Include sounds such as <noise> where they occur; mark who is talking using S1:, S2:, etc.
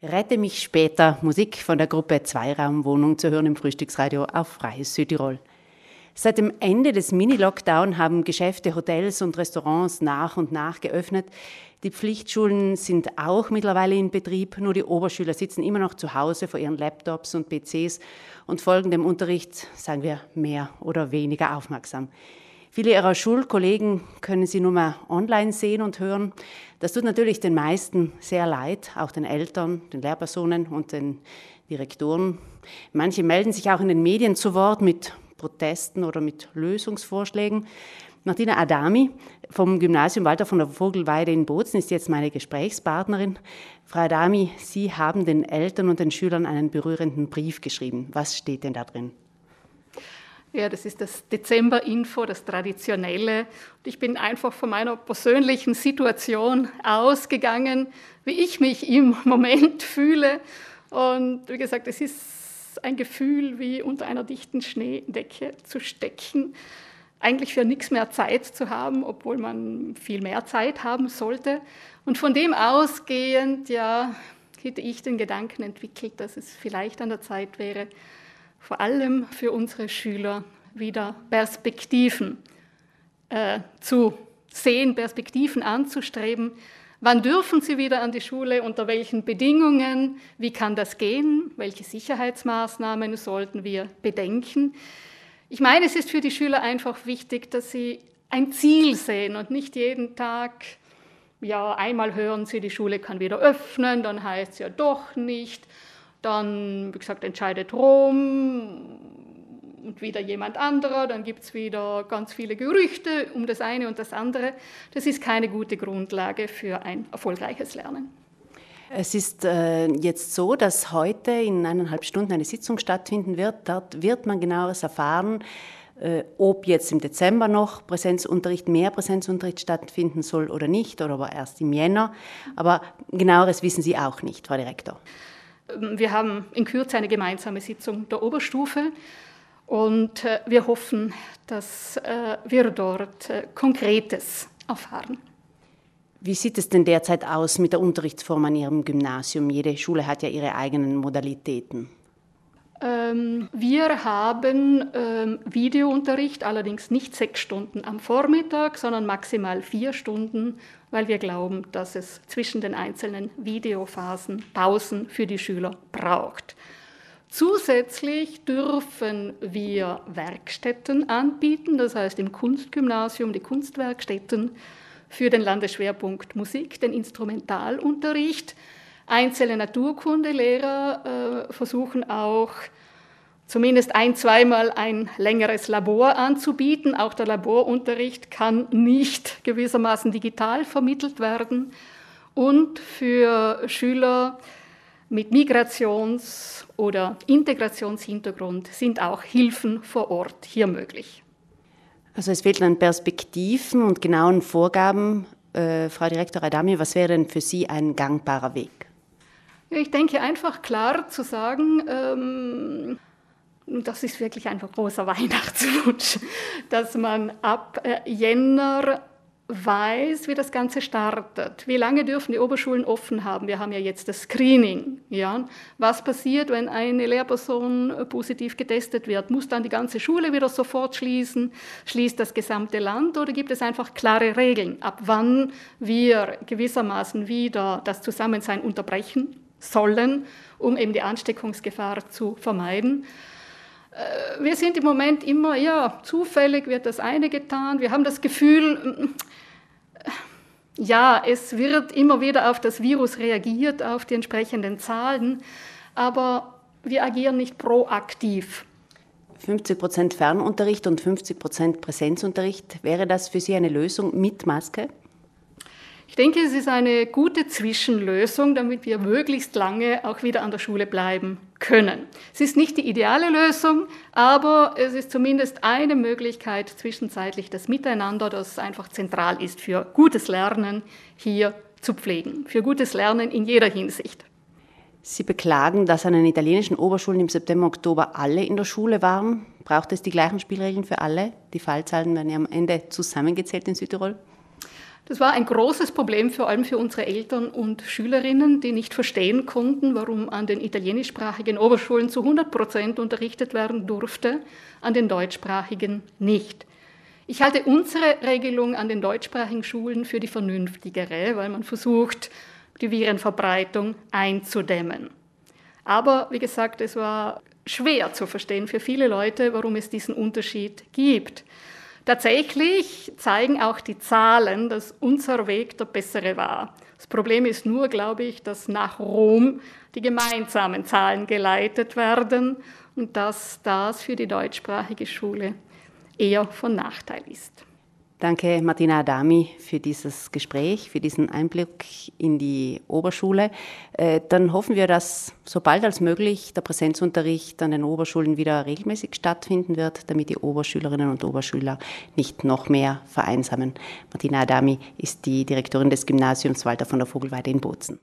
S1: Rette mich später, Musik von der Gruppe Zweiraumwohnung zu hören im Frühstücksradio auf Freies Südtirol. Seit dem Ende des Mini-Lockdown haben Geschäfte, Hotels und Restaurants nach und nach geöffnet. Die Pflichtschulen sind auch mittlerweile in Betrieb, nur die Oberschüler sitzen immer noch zu Hause vor ihren Laptops und PCs und folgen dem Unterricht, sagen wir, mehr oder weniger aufmerksam. Viele ihrer Schulkollegen können sie nur mal online sehen und hören. Das tut natürlich den meisten sehr leid, auch den Eltern, den Lehrpersonen und den Direktoren. Manche melden sich auch in den Medien zu Wort mit Protesten oder mit Lösungsvorschlägen. Martina Adami vom Gymnasium Walter von der Vogelweide in Bozen ist jetzt meine Gesprächspartnerin. Frau Adami, Sie haben den Eltern und den Schülern einen berührenden Brief geschrieben. Was steht denn da drin?
S2: Ja, das ist das Dezember-Info, das Traditionelle. Und ich bin einfach von meiner persönlichen Situation ausgegangen, wie ich mich im <laughs> Moment fühle. Und wie gesagt, es ist ein Gefühl, wie unter einer dichten Schneedecke zu stecken. Eigentlich für nichts mehr Zeit zu haben, obwohl man viel mehr Zeit haben sollte. Und von dem ausgehend, ja, hätte ich den Gedanken entwickelt, dass es vielleicht an der Zeit wäre, vor allem für unsere Schüler wieder Perspektiven äh, zu sehen, Perspektiven anzustreben. Wann dürfen sie wieder an die Schule? Unter welchen Bedingungen? Wie kann das gehen? Welche Sicherheitsmaßnahmen sollten wir bedenken? Ich meine, es ist für die Schüler einfach wichtig, dass sie ein Ziel sehen und nicht jeden Tag, ja, einmal hören sie, die Schule kann wieder öffnen, dann heißt es ja doch nicht. Dann, wie gesagt, entscheidet Rom und wieder jemand anderer. Dann gibt es wieder ganz viele Gerüchte um das eine und das andere. Das ist keine gute Grundlage für ein erfolgreiches Lernen.
S1: Es ist äh, jetzt so, dass heute in eineinhalb Stunden eine Sitzung stattfinden wird. Dort wird man genaueres erfahren, äh, ob jetzt im Dezember noch Präsenzunterricht, mehr Präsenzunterricht stattfinden soll oder nicht, oder aber erst im Jänner. Aber genaueres wissen Sie auch nicht, Frau Direktor.
S2: Wir haben in Kürze eine gemeinsame Sitzung der Oberstufe und äh, wir hoffen, dass äh, wir dort äh, Konkretes erfahren.
S1: Wie sieht es denn derzeit aus mit der Unterrichtsform an Ihrem Gymnasium? Jede Schule hat ja ihre eigenen Modalitäten.
S2: Ähm, wir haben ähm, Videounterricht, allerdings nicht sechs Stunden am Vormittag, sondern maximal vier Stunden, weil wir glauben, dass es zwischen den einzelnen Videophasen Pausen für die Schüler braucht. Zusätzlich dürfen wir Werkstätten anbieten, das heißt im Kunstgymnasium die Kunstwerkstätten für den Landesschwerpunkt Musik, den Instrumentalunterricht. Einzelne Naturkundelehrer äh, versuchen auch zumindest ein, zweimal ein längeres Labor anzubieten. Auch der Laborunterricht kann nicht gewissermaßen digital vermittelt werden. Und für Schüler mit Migrations- oder Integrationshintergrund sind auch Hilfen vor Ort hier möglich.
S1: Also es fehlt an Perspektiven und genauen Vorgaben. Äh, Frau Direktor Adami, was wäre denn für Sie ein gangbarer Weg?
S2: Ich denke einfach klar zu sagen, ähm, das ist wirklich ein großer <laughs> Weihnachtswunsch, dass man ab äh, Jänner weiß, wie das Ganze startet. Wie lange dürfen die Oberschulen offen haben? Wir haben ja jetzt das Screening. Ja? Was passiert, wenn eine Lehrperson positiv getestet wird? Muss dann die ganze Schule wieder sofort schließen? Schließt das gesamte Land oder gibt es einfach klare Regeln, ab wann wir gewissermaßen wieder das Zusammensein unterbrechen sollen, um eben die Ansteckungsgefahr zu vermeiden? Äh, wir sind im Moment immer, ja, zufällig wird das eine getan. Wir haben das Gefühl, äh, ja, es wird immer wieder auf das Virus reagiert, auf die entsprechenden Zahlen, aber wir agieren nicht proaktiv.
S1: 50 Prozent Fernunterricht und 50 Prozent Präsenzunterricht, wäre das für Sie eine Lösung mit Maske?
S2: Ich denke, es ist eine gute Zwischenlösung, damit wir möglichst lange auch wieder an der Schule bleiben können. Es ist nicht die ideale Lösung, aber es ist zumindest eine Möglichkeit, zwischenzeitlich das Miteinander, das einfach zentral ist für gutes Lernen, hier zu pflegen. Für gutes Lernen in jeder Hinsicht.
S1: Sie beklagen, dass an den italienischen Oberschulen im September, Oktober alle in der Schule waren. Braucht es die gleichen Spielregeln für alle? Die Fallzahlen werden ja am Ende zusammengezählt in Südtirol.
S2: Das war ein großes Problem, vor allem für unsere Eltern und Schülerinnen, die nicht verstehen konnten, warum an den italienischsprachigen Oberschulen zu 100 Prozent unterrichtet werden durfte, an den deutschsprachigen nicht. Ich halte unsere Regelung an den deutschsprachigen Schulen für die vernünftigere, weil man versucht, die Virenverbreitung einzudämmen. Aber wie gesagt, es war schwer zu verstehen für viele Leute, warum es diesen Unterschied gibt. Tatsächlich zeigen auch die Zahlen, dass unser Weg der bessere war. Das Problem ist nur, glaube ich, dass nach Rom die gemeinsamen Zahlen geleitet werden und dass das für die deutschsprachige Schule eher von Nachteil ist.
S1: Danke, Martina Adami, für dieses Gespräch, für diesen Einblick in die Oberschule. Äh, dann hoffen wir, dass so bald als möglich der Präsenzunterricht an den Oberschulen wieder regelmäßig stattfinden wird, damit die Oberschülerinnen und Oberschüler nicht noch mehr vereinsamen. Martina Adami ist die Direktorin des Gymnasiums Walter von der Vogelweide in Bozen.